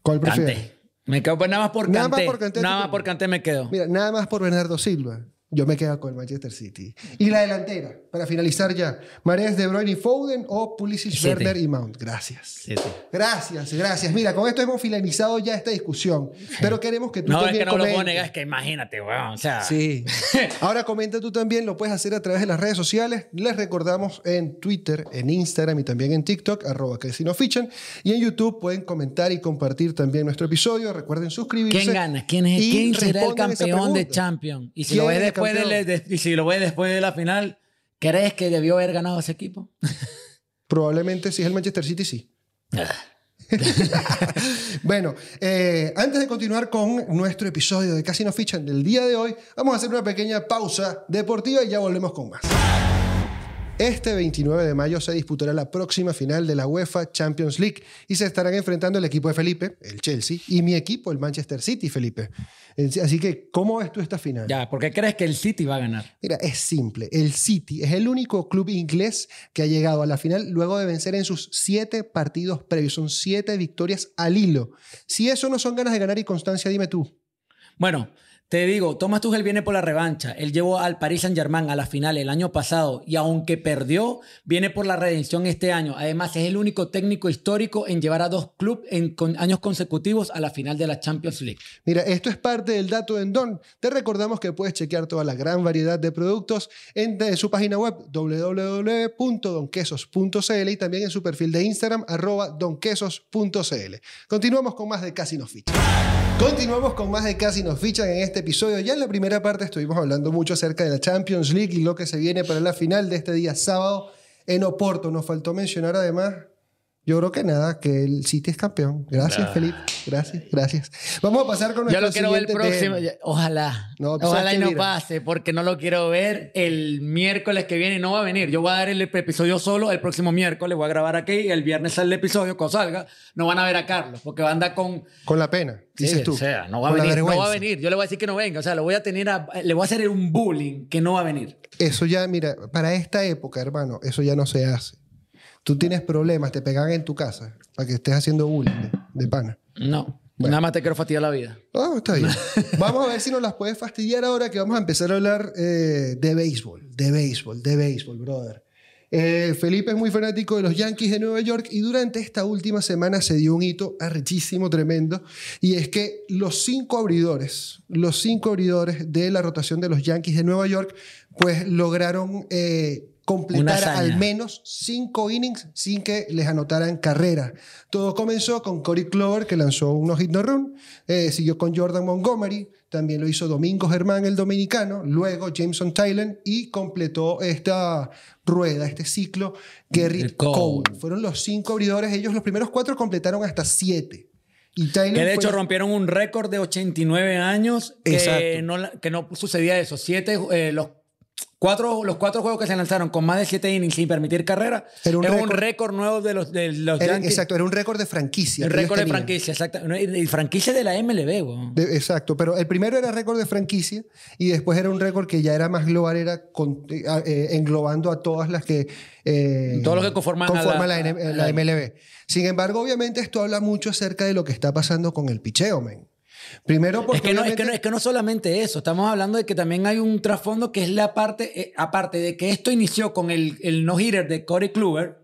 ¿Cuál prefieres? Canté. Me quedo pues, nada más por Nada más Canté. por Kanté, Nada más por Canté me quedo. Mira, nada más por Bernardo Silva. Yo me quedo con el Manchester City. Y la delantera, para finalizar ya. Mareas de Bruyne y Foden o Pulisic, City. Werner y Mount. Gracias. City. Gracias, gracias. Mira, con esto hemos finalizado ya esta discusión. Pero queremos que tú No, es también que no lo puedo comentes. negar, es que imagínate, weón. O sea, Sí. Ahora comenta tú también, lo puedes hacer a través de las redes sociales. Les recordamos en Twitter, en Instagram y también en TikTok, arroba que si no fichan. Y en YouTube pueden comentar y compartir también nuestro episodio. Recuerden suscribirse. ¿Quién gana? ¿Quién, es, y ¿quién será el campeón de. Champions? Y si ¿Quién lo ves es el después de, campeón? de- y si lo ves después de la final, ¿crees que debió haber ganado ese equipo? Probablemente si es el Manchester City, sí. Bueno, eh, antes de continuar con nuestro episodio de Casi no fichan del día de hoy, vamos a hacer una pequeña pausa deportiva y ya volvemos con más. Este 29 de mayo se disputará la próxima final de la UEFA Champions League y se estarán enfrentando el equipo de Felipe, el Chelsea, y mi equipo, el Manchester City, Felipe. Así que, ¿cómo ves tú esta final? Ya, ¿por qué crees que el City va a ganar? Mira, es simple. El City es el único club inglés que ha llegado a la final luego de vencer en sus siete partidos previos. Son siete victorias al hilo. Si eso no son ganas de ganar y constancia, dime tú. Bueno, te digo, Thomas Tuchel viene por la revancha. Él llevó al Paris Saint-Germain a la final el año pasado y aunque perdió, viene por la redención este año. Además, es el único técnico histórico en llevar a dos clubes en años consecutivos a la final de la Champions League. Mira, esto es parte del dato de Don. Te recordamos que puedes chequear toda la gran variedad de productos en su página web www.donquesos.cl y también en su perfil de Instagram arroba donquesos.cl. Continuamos con más de Casi nos fichan. Continuamos con más de Casi nos fichan en este episodio. Ya en la primera parte estuvimos hablando mucho acerca de la Champions League y lo que se viene para la final de este día sábado en Oporto. Nos faltó mencionar además yo creo que nada, que el City es campeón. Gracias. Felipe. Gracias, gracias. Vamos a pasar con Yo nuestro lo quiero ver el próximo. tema. Ojalá. No, Ojalá y no mira. pase, porque no lo quiero ver el miércoles que viene. No va a venir. Yo voy a dar el episodio solo el próximo miércoles. Voy a grabar aquí y el viernes sale el episodio. Cuando salga, no van a ver a Carlos, porque va a andar con. Con la pena, dices Sí, tú. O sea, no va a venir. No va a venir. Yo le voy a decir que no venga. O sea, lo voy a tener a- le voy a hacer un bullying que no va a venir. Eso ya, mira, para esta época, hermano, eso ya no se hace. Tú tienes problemas, te pegan en tu casa para que estés haciendo bullying de, de pana. No. Nada más te quiero fastidiar la vida. Ah, está bien. vamos a ver si nos las puedes fastidiar ahora que vamos a empezar a hablar eh, de béisbol, de béisbol, de béisbol, brother. Eh, Felipe es muy fanático de los Yankees de Nueva York y durante esta última semana se dio un hito arrechísimo, tremendo, y es que los cinco abridores, los cinco abridores de la rotación de los Yankees de Nueva York, pues lograron eh, completar al menos cinco innings sin que les anotaran carrera. Todo comenzó con Cory Clover, que lanzó un no-hit no-run, eh, siguió con Jordan Montgomery, también lo hizo Domingo Germán, el dominicano, luego Jameson Tylen y completó esta rueda, este ciclo, Gary Cole. Fueron los cinco abridores, ellos los primeros cuatro completaron hasta siete. Y que de hecho rompieron un récord de 89 años que no, que no, sucedía eso. Siete, eh, los Cuatro, los cuatro juegos que se lanzaron con más de siete innings sin permitir carrera era un es un récord nuevo de los, de los Yankees. Exacto, era un récord de franquicia. El récord de franquicia, exacto. Y franquicia de la MLB, Exacto, pero el primero era récord de franquicia y después era un récord que ya era más global, era eh, eh, englobando a todas las que... Eh, Todos los que conforman, la, MLB. Sin embargo, obviamente esto habla mucho acerca de lo que está pasando con el picheo, men. Primero porque... Es que, no, es, que no, es que no solamente eso, estamos hablando de que también hay un trasfondo que es la parte, eh, aparte de que esto inició con el, el no-hitter de Corey Kluber,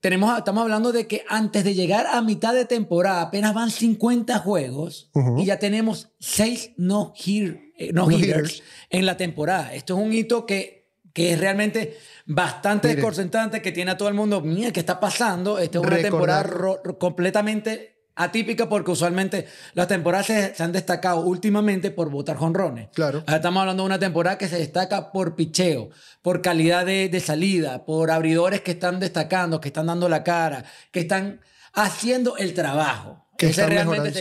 Tenemos, estamos hablando de que antes de llegar a mitad de temporada apenas van 50 juegos y ya tenemos 6 no-hitters eh, no en la temporada. Esto es un hito que, que es realmente bastante desconcertante, que tiene a todo el mundo, mira, ¿qué está pasando? Esta es una temporada completamente atípica porque usualmente las temporadas se, han destacado últimamente por botar jonrones. Claro. estamos hablando de una temporada que se destaca por picheo, por calidad de, salida, por abridores que están destacando, que están dando la cara, que están haciendo el trabajo. Que ese realmente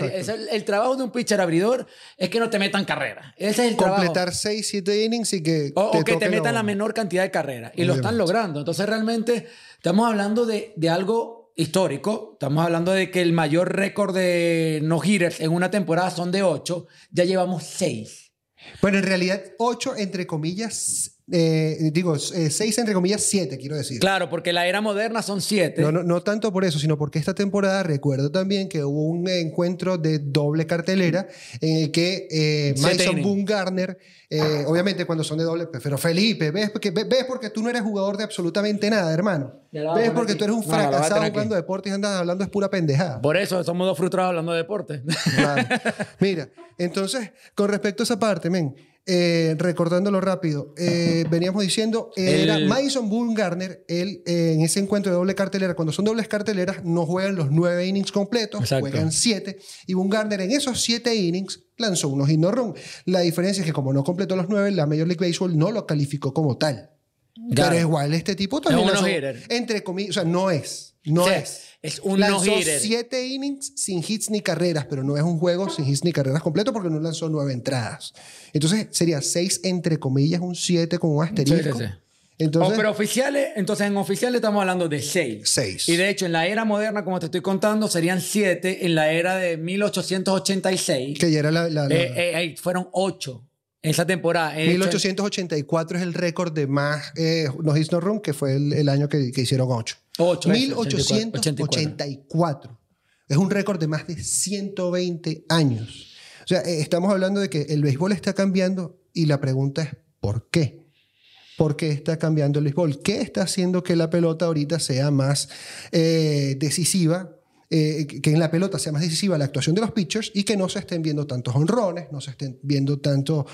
el, trabajo de un pitcher abridor es que no te metan carrera. Ese es el Completar 6, 7 innings y que. O, te que te metan la menor cantidad de carreras. Y lo están logrando. Entonces, realmente estamos hablando de, de algo histórico. Estamos hablando de que el mayor récord de no-hitters en una temporada son de 8. Ya llevamos 6. Bueno, en realidad 8 entre comillas eh, digo, eh, seis entre comillas, siete, quiero decir. Claro, porque la era moderna son siete. No, no, no, tanto por eso, sino porque esta temporada recuerdo también que hubo un encuentro de doble cartelera en el que eh, Mason Boone Garner, eh, obviamente cuando son de doble, pero Felipe, ves porque, ves porque tú no eres jugador de absolutamente nada, hermano. Ves porque tú eres un fracasado jugando deportes y andas hablando es pura pendejada. Por eso somos dos frustrados hablando de deporte. Mira, entonces, con respecto a esa parte, men. Eh, recordándolo rápido, eh, veníamos diciendo, era Mason Garner, él eh, en ese encuentro de doble cartelera, cuando son dobles carteleras, no juegan los nueve innings completos, juegan siete, y Garner en esos siete innings lanzó unos hit run. La diferencia es que como no completó los nueve, la Major League Baseball no lo calificó como tal. Pero igual, este tipo también lanzó, entre comillas, o sea, no es, no es. Es un lanzó siete innings sin hits ni carreras, pero no es un juego sin hits ni carreras completo porque no lanzó nueve entradas. Entonces sería seis entre comillas, un siete con un asterisco. Entonces, oh, pero oficiales, entonces en oficiales estamos hablando de seis. Seis. Y de hecho, en la era moderna, como te estoy contando, serían siete. En la era de 1886. Que ya era la. la, eh, eh, fueron ocho esa temporada. 1884 es el récord de más eh, no hits no run, que fue el, año que, que, hicieron ocho. 8 1884. Es un récord de más de 120 años. O sea, eh, estamos hablando de que el béisbol está cambiando y la pregunta es ¿por qué? ¿Por qué está cambiando el béisbol? ¿Qué está haciendo que la pelota ahorita sea más eh, decisiva eh, que en la pelota sea más decisiva la actuación de los pitchers y que no se estén viendo tantos honrones, no se estén viendo tanto,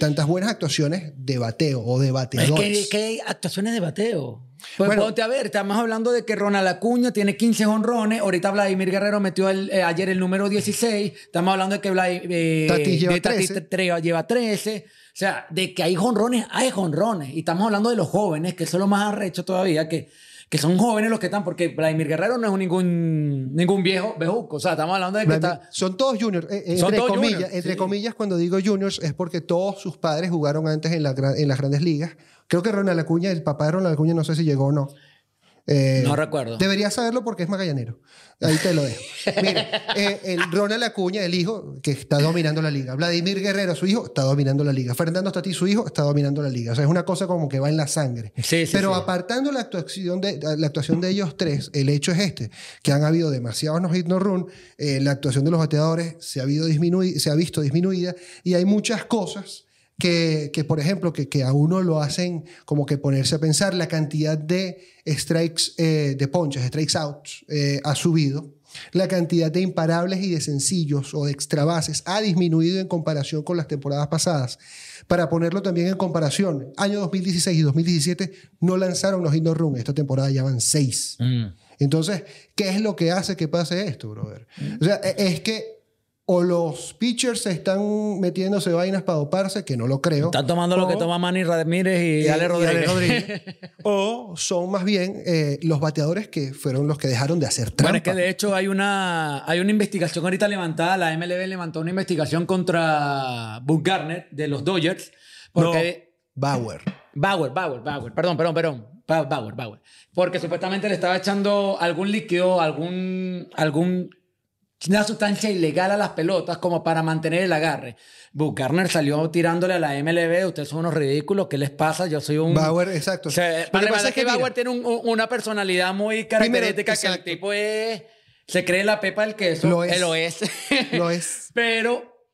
tantas buenas actuaciones de bateo o de bateadores. Es que, hay actuaciones de bateo. Pues bueno, ponte a ver, estamos hablando de que Ronald Acuña tiene 15 honrones, ahorita Vladimir Guerrero metió eh, ayer el número 16, estamos hablando de que Vladimir, eh, lleva, 13. lleva 13. O sea, de que hay honrones, hay honrones. Y estamos hablando de los jóvenes, que eso es lo más arrecho todavía, que que son jóvenes los que están, porque Vladimir Guerrero no es ningún, ningún viejo bejuco. O sea, estamos hablando de que está... Son todos juniors. Eh, eh, entre comillas, entre comillas, cuando digo juniors es porque todos sus padres jugaron antes en, la, en las grandes ligas. Creo que Ronald Acuña, el papá de Ronald Acuña, no sé si llegó o no. Eh, No recuerdo. Deberías saberlo porque es magallanero. Ahí te lo dejo. Mira, eh, el Ronald Acuña, el hijo, que está dominando la liga. Vladimir Guerrero, su hijo, está dominando la liga. Fernando Tatí, su hijo, está dominando la liga. O sea, es una cosa como que va en la sangre. Sí, sí, Pero sí. apartando la actuación, de, la actuación de ellos tres, el hecho es este, que han habido demasiados no hit no run, eh, la actuación de los bateadores se ha, habido disminui- se ha visto disminuida y hay muchas cosas que, que, por ejemplo, que, que a uno lo hacen como que ponerse a pensar, la cantidad de strikes, eh, de ponches, strikes outs, eh, ha subido. La cantidad de imparables y de sencillos o de extra bases ha disminuido en comparación con las temporadas pasadas. Para ponerlo también en comparación, año 2016 y 2017 no lanzaron los no run. Esta temporada ya van seis. Mm. Entonces, ¿qué es lo que hace que pase esto, brother? O sea, e- es que o los pitchers están metiéndose vainas para doparse, que no lo creo. Están tomando lo que toma Manny Ramírez y, y- Ale y Rodríguez. Rodríguez. o son más bien eh, los bateadores que fueron los que dejaron de hacer trampa. Bueno, es que de hecho hay una, hay una investigación ahorita levantada, la MLB levantó una investigación contra Boog Garner de los Dodgers. Porque Bauer. Bauer, Bauer, Bauer, perdón, perdón, perdón. Ba- Bauer, Bauer. Porque supuestamente le estaba echando algún líquido, algún, algún, una sustancia ilegal a las pelotas como para mantener el agarre. Boog Garner salió tirándole a la MLB, ustedes son unos ridículos, ¿qué les pasa? Yo soy un... Bauer, exacto. O sea, Lo que pasa es que, Bauer mira, tiene un- un- una personalidad muy característica que el tipo es... Se cree la pepa del queso. Lo es. Lo es. Lo es. Pero,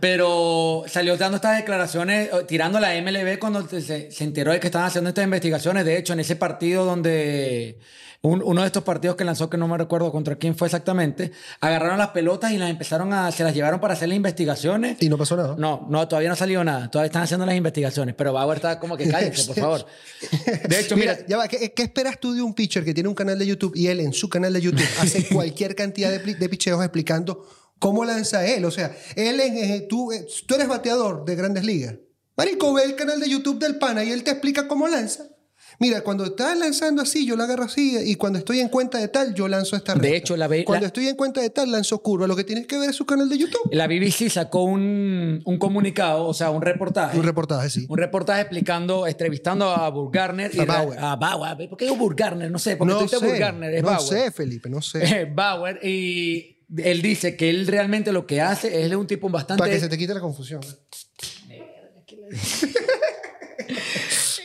pero salió dando estas declaraciones, eh, tirando a la MLB cuando se, se enteró de que estaban haciendo estas investigaciones. De hecho, en ese partido donde un- uno de estos partidos que lanzó, que no me recuerdo contra quién fue exactamente, agarraron las pelotas y las empezaron a, se las llevaron para hacer las investigaciones. Y no pasó nada. No, no, todavía no ha salido nada. Todavía están haciendo las investigaciones. Pero Bauer está como que cállense, por favor. De hecho, mira, ya va, ¿qué, qué esperas tú de un pitcher que tiene un canal de YouTube y él en su canal de YouTube hace cualquier cantidad de, de picheos explicando cómo lanza él? O sea, él es, eh, tú, eh, tú eres bateador de grandes ligas. Marico, ve el canal de YouTube del pana y él te explica cómo lanza. Mira, cuando estás lanzando así, yo la agarro así, y cuando estoy en cuenta de tal, yo lanzo esta De recta. hecho, la ve- Cuando la- estoy en cuenta de tal, lanzo curva. Lo que tienes que ver es su canal de YouTube. la BBC sacó un, un comunicado, o sea, un reportaje. Un reportaje, sí. un reportaje explicando, entrevistando a Burg Garner. y A Bauer. A Bauer. ¿Por qué digo Burg Garner? No sé, porque No tú dices sé, Burg Garner, es no Bauer. sé, Felipe, no sé. Bauer. Y él dice que él realmente lo que hace es un tipo bastante... Para que se te quite la confusión.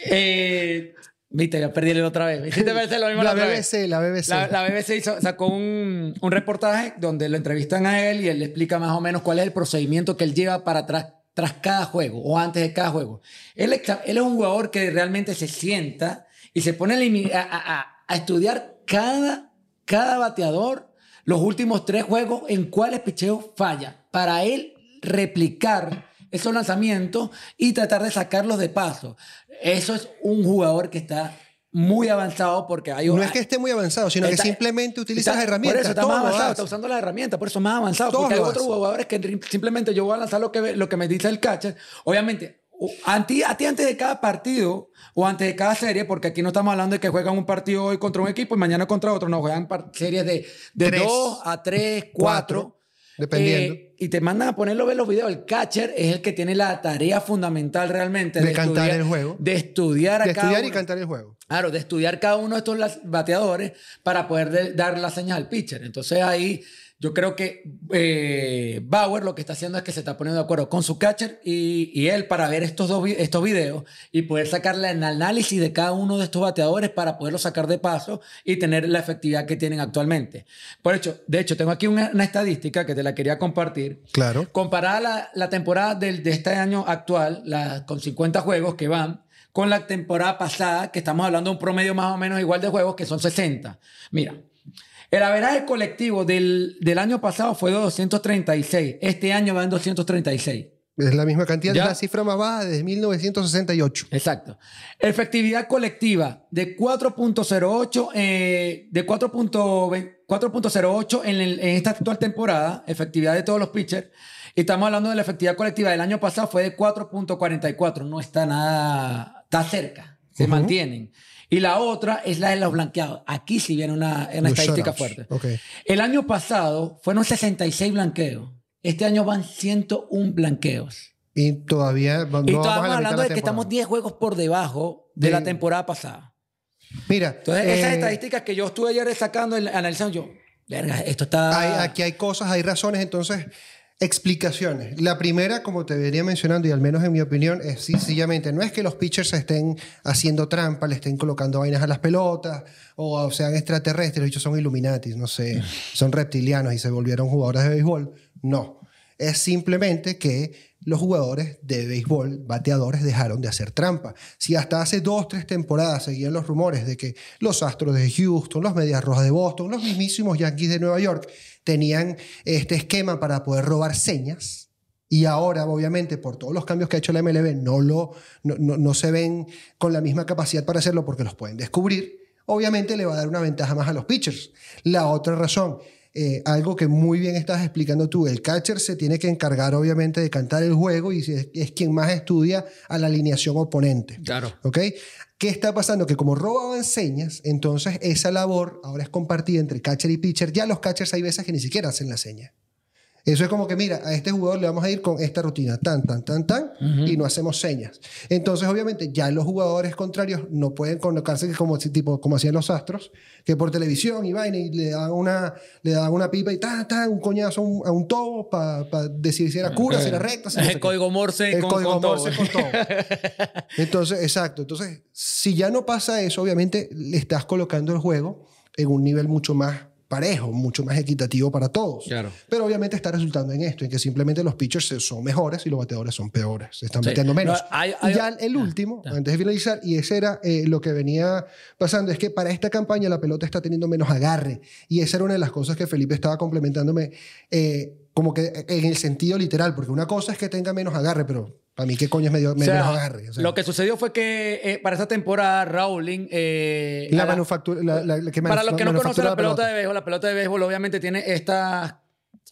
eh, Viste, ya perdí el otra vez. Lo mismo La otra vez. BBC, la BBC. La, la BBC hizo- sacó un, un reportaje donde lo entrevistan a él y él le explica más o menos cuál es el procedimiento que él lleva para tras, tras cada juego o antes de cada juego. Él, él es un jugador que realmente se sienta y se pone a, limi- a- a- a- a estudiar cada, cada bateador los últimos tres juegos en cuáles picheos falla para él replicar esos lanzamientos y tratar de sacarlos de paso. Eso es un jugador que está muy avanzado porque hay No es que esté muy avanzado, sino Está- que simplemente utiliza está- las herramientas. Por eso está todo más avanzado, está usando las herramientas, por eso es más avanzado. Todo porque hay otros jugadores que simplemente yo voy a lanzar lo que, lo que me dice el catcher. Obviamente, a ti, a ti antes de cada partido o antes de cada serie, porque aquí no estamos hablando de que juegan un partido hoy contra un equipo y mañana contra otro, no, juegan series de, de Tres. 2 a 3, 4. Cuatro, dependiendo. Y te mandan a ponerlo, ver los videos. El catcher es el que tiene la tarea fundamental realmente De cantar estudiar- el juego. De estudiar a De estudiar y uno. cantar el juego. Claro, de estudiar cada uno de estos las- bateadores para poder de- dar la señal al pitcher. Entonces ahí yo creo que eh, Bauer lo que está haciendo es que se está poniendo de acuerdo con su catcher y, y él para ver estos, dos, estos videos y poder sacarle el análisis de cada uno de estos bateadores para poderlo sacar de paso y tener la efectividad que tienen actualmente. Por hecho, de hecho, tengo aquí una, una estadística que te la quería compartir. Claro. Comparada la, la temporada del, de este año actual, la, con 50 juegos que van, con la temporada pasada, que estamos hablando de un promedio más o menos igual de juegos, que son 60. Mira, el averaje colectivo del, del año pasado fue de 236. Este año va en 236. Es la misma cantidad, Ya. es la cifra más baja desde 1968. Exacto. Efectividad colectiva de 4.08 eh, de 4.20 4.08 en, en esta actual temporada, efectividad de todos los pitchers. Y estamos hablando de la efectividad colectiva del año pasado fue de 4.44. No está nada, está cerca, se Ujú. mantienen. Y la otra es la de los blanqueados. Aquí sí viene una, una estadística fuerte. Ok. El año pasado fueron 66 blanqueos. Este año van 101 blanqueos. Y todavía no Y mitad hablando de que estamos temporada. 10 juegos por debajo de De- la temporada pasada. Mira. Entonces, esas eh, estadísticas que yo estuve ayer sacando, analizando, yo, verga, esto está... hay- aquí hay cosas, hay razones, entonces, explicaciones. La primera, como te venía mencionando, y al menos en mi opinión, es sencillamente, no es que los pitchers estén haciendo trampa, le estén colocando vainas a las pelotas, o sean extraterrestres, ellos son Illuminatis, no sé, son reptilianos y se volvieron jugadores de béisbol. No. Es simplemente que los jugadores de béisbol, bateadores, dejaron de hacer trampa. Si hasta hace dos, tres temporadas seguían los rumores de que los Astros de Houston, los Medias Rojas de Boston, los mismísimos Yankees de Nueva York tenían este esquema para poder robar señas, y ahora, obviamente, por todos los cambios que ha hecho la MLB, no, lo, no, no- no se ven con la misma capacidad para hacerlo porque los pueden descubrir. Obviamente le va a dar una ventaja más a los pitchers. La otra razón, eh, algo que muy bien estás explicando tú, el catcher se tiene que encargar obviamente de cantar el juego y es, es quien más estudia a la alineación oponente. Claro. ¿Ok? ¿Qué está pasando? Que como robaban señas, entonces esa labor ahora es compartida entre catcher y pitcher. Ya los catchers hay veces que ni siquiera hacen la seña. Eso es como que, mira, a este jugador le vamos a ir con esta rutina, tan, tan, tan, tan, y no hacemos señas. Entonces, obviamente, ya los jugadores contrarios no pueden colocarse como, tipo, como hacían los astros, que por televisión y vaina, y le daban una, le daban una pipa y tan, tan, un coñazo a un, a un tobo para decir si era cura, si era recta. si no el código Morse El con, código con todo. Morse con todo. Entonces, exacto. Entonces, si ya no pasa eso, obviamente le estás colocando el juego en un nivel mucho más parejo, mucho más equitativo para todos. Claro. Pero obviamente está resultando en esto, en que simplemente los pitchers son mejores y los bateadores son peores. Se están Sí. metiendo menos. No, hay- y hay- ya el último, antes de finalizar, y ese era eh, lo que venía pasando, es que para esta campaña la pelota está teniendo menos agarre. Y esa era una de las cosas que Felipe estaba complementándome, eh, como que en el sentido literal, porque una cosa es que tenga menos agarre, pero para mí, ¿qué coño es medio, O sea, menos agarre? O sea, lo que sucedió fue que eh, para esta temporada, Rowling. eh, la manufactura, la, la- la que para los que no conocen la pelota de béisbol, la pelota de béisbol obviamente tiene estas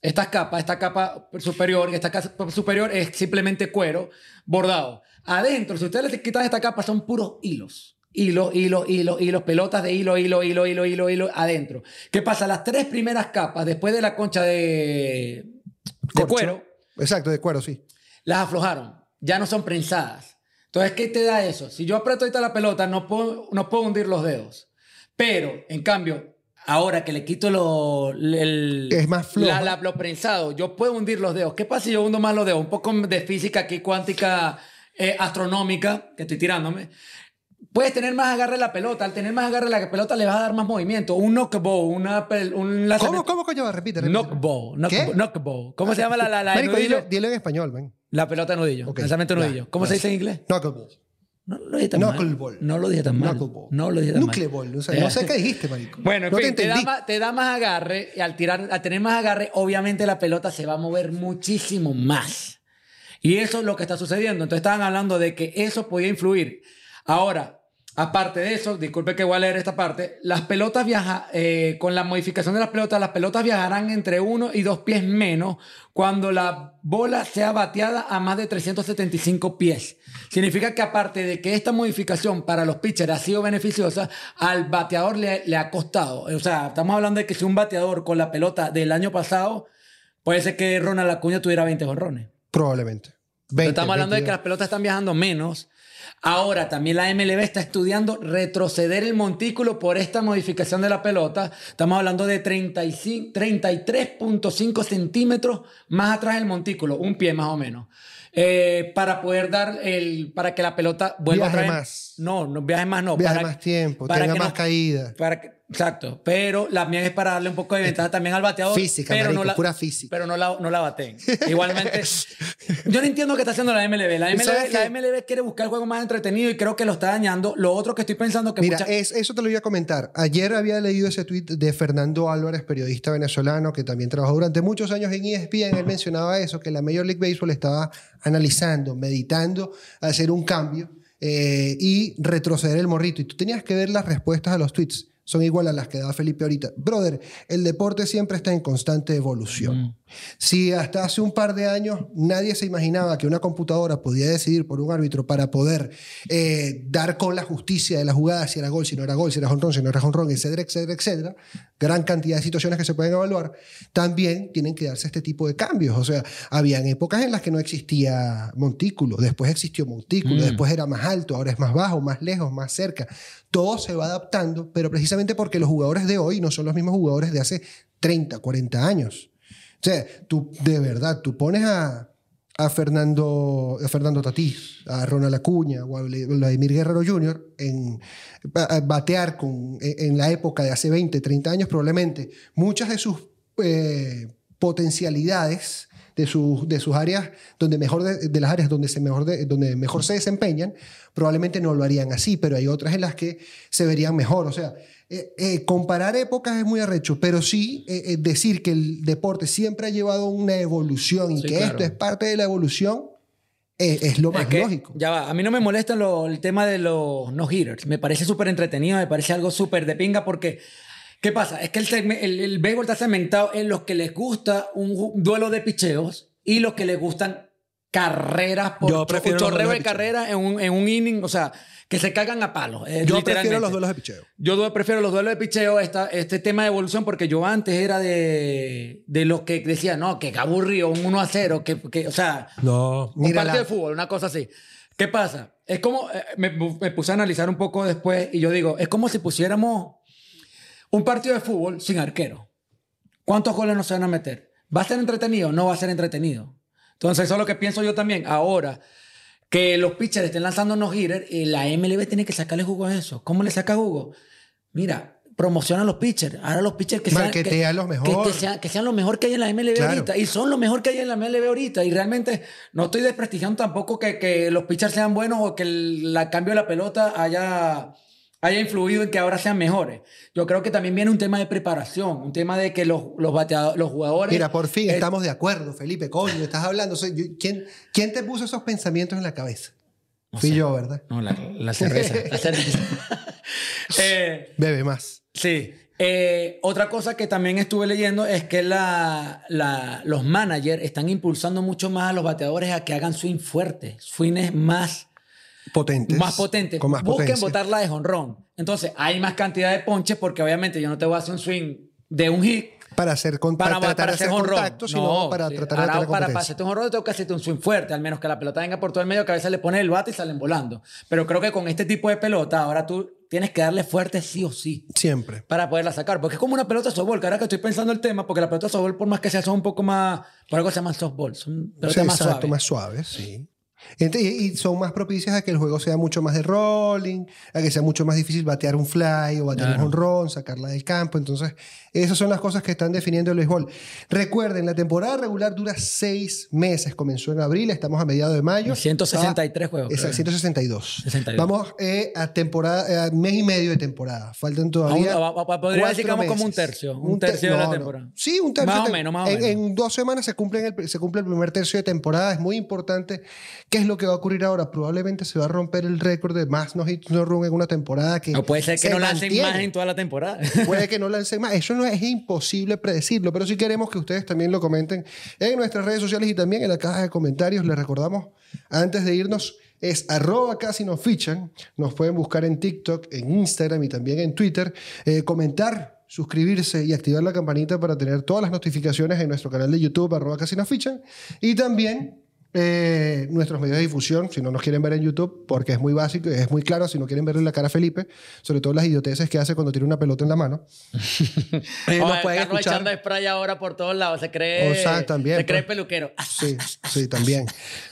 estas capas, esta capa superior y esta capa superior es simplemente cuero bordado. Adentro, si ustedes le quitan esta capa, son puros hilos. Hilo, hilo, hilo, hilos, pelotas de hilo, hilo, hilo, hilo, hilo, hilo, adentro. ¿Qué pasa? Las tres primeras capas, después de la concha de, de Corcho. cuero, Exacto, de cuero, sí. las aflojaron. Ya no son prensadas. Entonces, ¿qué te da eso? Si yo aprieto ahorita la pelota, no puedo, no puedo hundir los dedos. Pero, en cambio, ahora que le quito lo, el, Es más floja. la- la- lo prensado, yo puedo hundir los dedos. ¿Qué pasa si yo hundo más los dedos? Un poco de física aquí cuántica eh, astronómica que estoy tirándome. Puedes tener más agarre la pelota. Al tener más agarre la pelota le vas a dar más movimiento. Un knockball, una, un ¿Cómo, cómo coño? Repite, repite. Knockball. knock- ¿Qué? knockball. ¿Cómo se llama la, la, la de Marico, dile, dile en español, ven. La pelota de nudillo. Ok, Lanzamiento de ya, nudillo. ¿Cómo se dice en inglés? Knuckleball. No lo dije tan mal. Knuckleball. No lo dije tan mal. Knuckleball. No lo dije tan mal. Knuckleball. No sé, no sé qué dijiste, marico. Bueno, en no fin, te te, da te da más agarre y al, tirar, al tener más agarre, obviamente la pelota se va a mover muchísimo más. Y eso es lo que está sucediendo. Entonces estaban hablando de que eso podía influir. Ahora, aparte de eso, disculpe que voy a leer esta parte, las pelotas viajan, eh, con la modificación de las pelotas, las pelotas viajarán entre uno y dos pies menos cuando la bola sea bateada a más de 375 pies. Significa que aparte de que esta modificación para los pitchers ha sido beneficiosa, al bateador le, le ha costado. O sea, estamos hablando de que si un bateador con la pelota del año pasado, puede ser que Ronald Acuña tuviera 20 jonrones. Probablemente. Pero 20, estamos hablando de que 22. las pelotas están viajando menos. Ahora, también la MLB está estudiando retroceder el montículo por esta modificación de la pelota. Estamos hablando de 35 33.5 centímetros más atrás del montículo, un pie más o menos. Eh, para poder dar el. para que la pelota vuelva Viaje otra vez. más. No, no viaje más, no. Viaje para- más tiempo, para tenga que más no- caída. para que- exacto. Pero la mía es para darle un poco de ventaja también al bateador. Física, pero no marico, la, pura física. Pero no la, no la baten. Igualmente, yo no entiendo qué está haciendo la MLB. La MLB, la? MLB quiere buscar el juego más entretenido y creo que lo está dañando. Lo otro que estoy pensando que Mira, mucha- es- eso te lo iba a comentar. Ayer había leído ese tweet de Fernando Álvarez, periodista venezolano que también trabajó durante muchos años en ESPN. Él mencionaba eso, que la Major League Baseball estaba analizando, meditando, hacer un cambio eh, y retroceder el morrito. Y tú tenías que ver las respuestas a los tweets. Son igual a las que daba Felipe ahorita. Brother, el deporte siempre está en constante evolución. Si hasta hace un par de años nadie se imaginaba que una computadora podía decidir por un árbitro para poder eh, dar con la justicia de la jugada, si era gol, si no era gol, si era honrón, si no era honrón, etcétera, etcétera, etcétera, gran cantidad de situaciones que se pueden evaluar, también tienen que darse este tipo de cambios. O sea, habían épocas en las que no existía montículo, después existió montículo, Mm. después era más alto, ahora es más bajo, más lejos, más cerca. Todo se va adaptando, pero precisamente porque los jugadores de hoy no son los mismos jugadores de hace 30, 40 años. O sea, tú, de verdad, tú pones a, a Fernando, a Fernando Tatís, a Ronald Acuña o a Vladimir Guerrero Jr. en a- batear con, en en la época de hace 20, 30 años, probablemente muchas de sus eh, potencialidades de, sus de sus áreas, donde mejor de, de las áreas donde, se mejor de- donde mejor se desempeñan, probablemente no lo harían así, pero hay otras en las que se verían mejor. O sea, eh, eh, comparar épocas es muy arrecho, pero sí eh, decir que el deporte siempre ha llevado una evolución y Sí, que claro. esto es parte de la evolución, es lo más Es que, lógico. Ya va, a mí no me molesta lo- el tema de los no-hitters. Me parece súper entretenido, me parece algo súper de pinga porque, ¿qué pasa? Es que el, el, el béisbol está segmentado en los que les gusta un duelo de picheos y los que les gustan carreras por Yo prefiero chorreo duelos de de carreras en un, en un inning, o sea, que se cagan a palos. eh, Yo prefiero los duelos de picheo. Yo prefiero los duelos de picheo, esta, este tema de evolución, porque yo antes era de, de los que decía, no, que aburrido, un 1 a 0, que, que, o sea, No. un partido la- de fútbol, una cosa así. ¿Qué pasa? Es como, eh, me, me puse a analizar un poco después y yo digo, es como si pusiéramos un partido de fútbol sin arquero. ¿Cuántos goles nos se van a meter? ¿Va a ser entretenido? No va a ser entretenido. Entonces, eso es lo que pienso yo también. Ahora que los pitchers estén lanzando unos hitters, eh, la MLB tiene que sacarle jugo a eso. ¿Cómo le saca jugo? Mira, promociona a los pitchers. Ahora los pitchers que sean, que, que- mejor. que sean, que sean lo mejor que hay en la MLB Claro. ahorita. Y son lo mejor que hay en la MLB ahorita. Y realmente no estoy desprestigiando tampoco que, que los pitchers sean buenos o que el la cambio de la pelota haya, haya influido en que ahora sean mejores. Yo creo que también viene un tema de preparación, un tema de que los, los, bateado- los jugadores... Mira, por fin eh, estamos de acuerdo, Felipe, coño, estás hablando. O sea, yo- ¿quién, ¿Quién te puso esos pensamientos en la cabeza? No Fui sé. yo, ¿verdad? No, la, la cerveza. la cerveza. Eh, Bebe más. Sí. Eh, otra cosa que también estuve leyendo es que la, la- los managers están impulsando mucho más a los bateadores a que hagan swing fuertes, swings más, Potentes. más potentes. Con más Busquen potencia. botarla de jonrón. Entonces, hay más cantidad de ponches porque obviamente yo no te voy a hacer un swing de un hit Para hacer, con, para, para, tratar para hacer contacto, sino para sí. tratar de Ahora, para, hacerte un jonrón tengo que hacerte un swing fuerte, al menos que la pelota venga por todo el medio, que a veces le pones el bate y salen volando. Pero creo que con este tipo de pelota, ahora tú tienes que darle fuerte sí o sí Siempre. para poderla sacar. Porque es como una pelota de softball, que ahora que estoy pensando el tema, porque la pelota de softball, por más que sea, son un poco más. Por algo se llaman softball. Son pelotas Sí, más exacto, suaves. más suaves, sí. Y, y son más propicias a que el juego sea mucho más de rolling, a que sea mucho más difícil batear un fly o batear Claro. un honrón, sacarla del campo. Entonces, esas son las cosas que están definiendo el béisbol. Recuerden, la temporada regular dura seis meses. Comenzó en abril, estamos a mediados de mayo. 163 juegos. Es creo. 162. 62. Vamos eh, a temporada, a mes y medio de temporada. Faltan todavía. Aún- podría decir que vamos como un tercio, un tercio de la temporada. Sí, un tercio. Más o menos, más o en, menos. en dos semanas se cumple, el, se cumple el primer tercio de temporada. Es muy importante. ¿Qué es lo que va a ocurrir ahora? Probablemente se va a romper el récord de más no hit no run en una temporada que. O puede ser que se no lancen mantiene. más en toda la temporada. Puede que no lancen más. Eso no es, es imposible predecirlo, pero sí queremos que ustedes también lo comenten en nuestras redes sociales y también en la caja de comentarios. Les recordamos, antes de irnos, es arroba casi nos fichan. Nos pueden buscar en TikTok, en Instagram y también en Twitter. Eh, comentar, suscribirse y activar la campanita para tener todas las notificaciones en nuestro canal de YouTube, arroba casi nos fichan. Y también eh, nuestros medios de difusión, si no nos quieren ver en YouTube, porque es muy básico, es muy claro, si no quieren verle la cara a Felipe, sobre todo las idioteces que hace cuando tiene una pelota en la mano. Eh, nos pueden Carlos escuchar. echando spray ahora por todos lados. Se cree, O sea, también, se cree pues. peluquero. Sí, sí, también.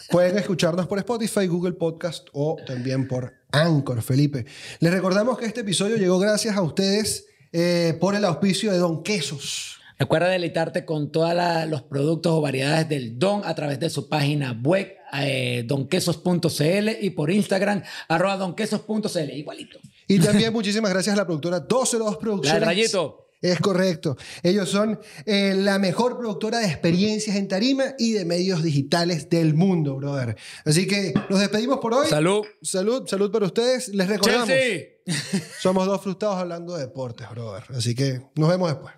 Pueden escucharnos por Spotify, Google Podcast o también por Anchor, Felipe. Les recordamos que este episodio llegó gracias a ustedes eh, por el auspicio de Don Quesos. Recuerda deleitarte con todos los productos o variedades del Don a través de su página web, eh, donquesos.cl y por Instagram, arroba donquesos.cl, igualito. Y también muchísimas gracias a la productora 122 La Producciones. del rayito. Es correcto. Ellos son eh, la mejor productora de experiencias en tarima y de medios digitales del mundo, brother. Así que nos despedimos por hoy. Salud. Salud, salud para ustedes. Les recordamos, Chelsea. somos dos frustrados hablando de deportes, brother. Así que nos vemos después.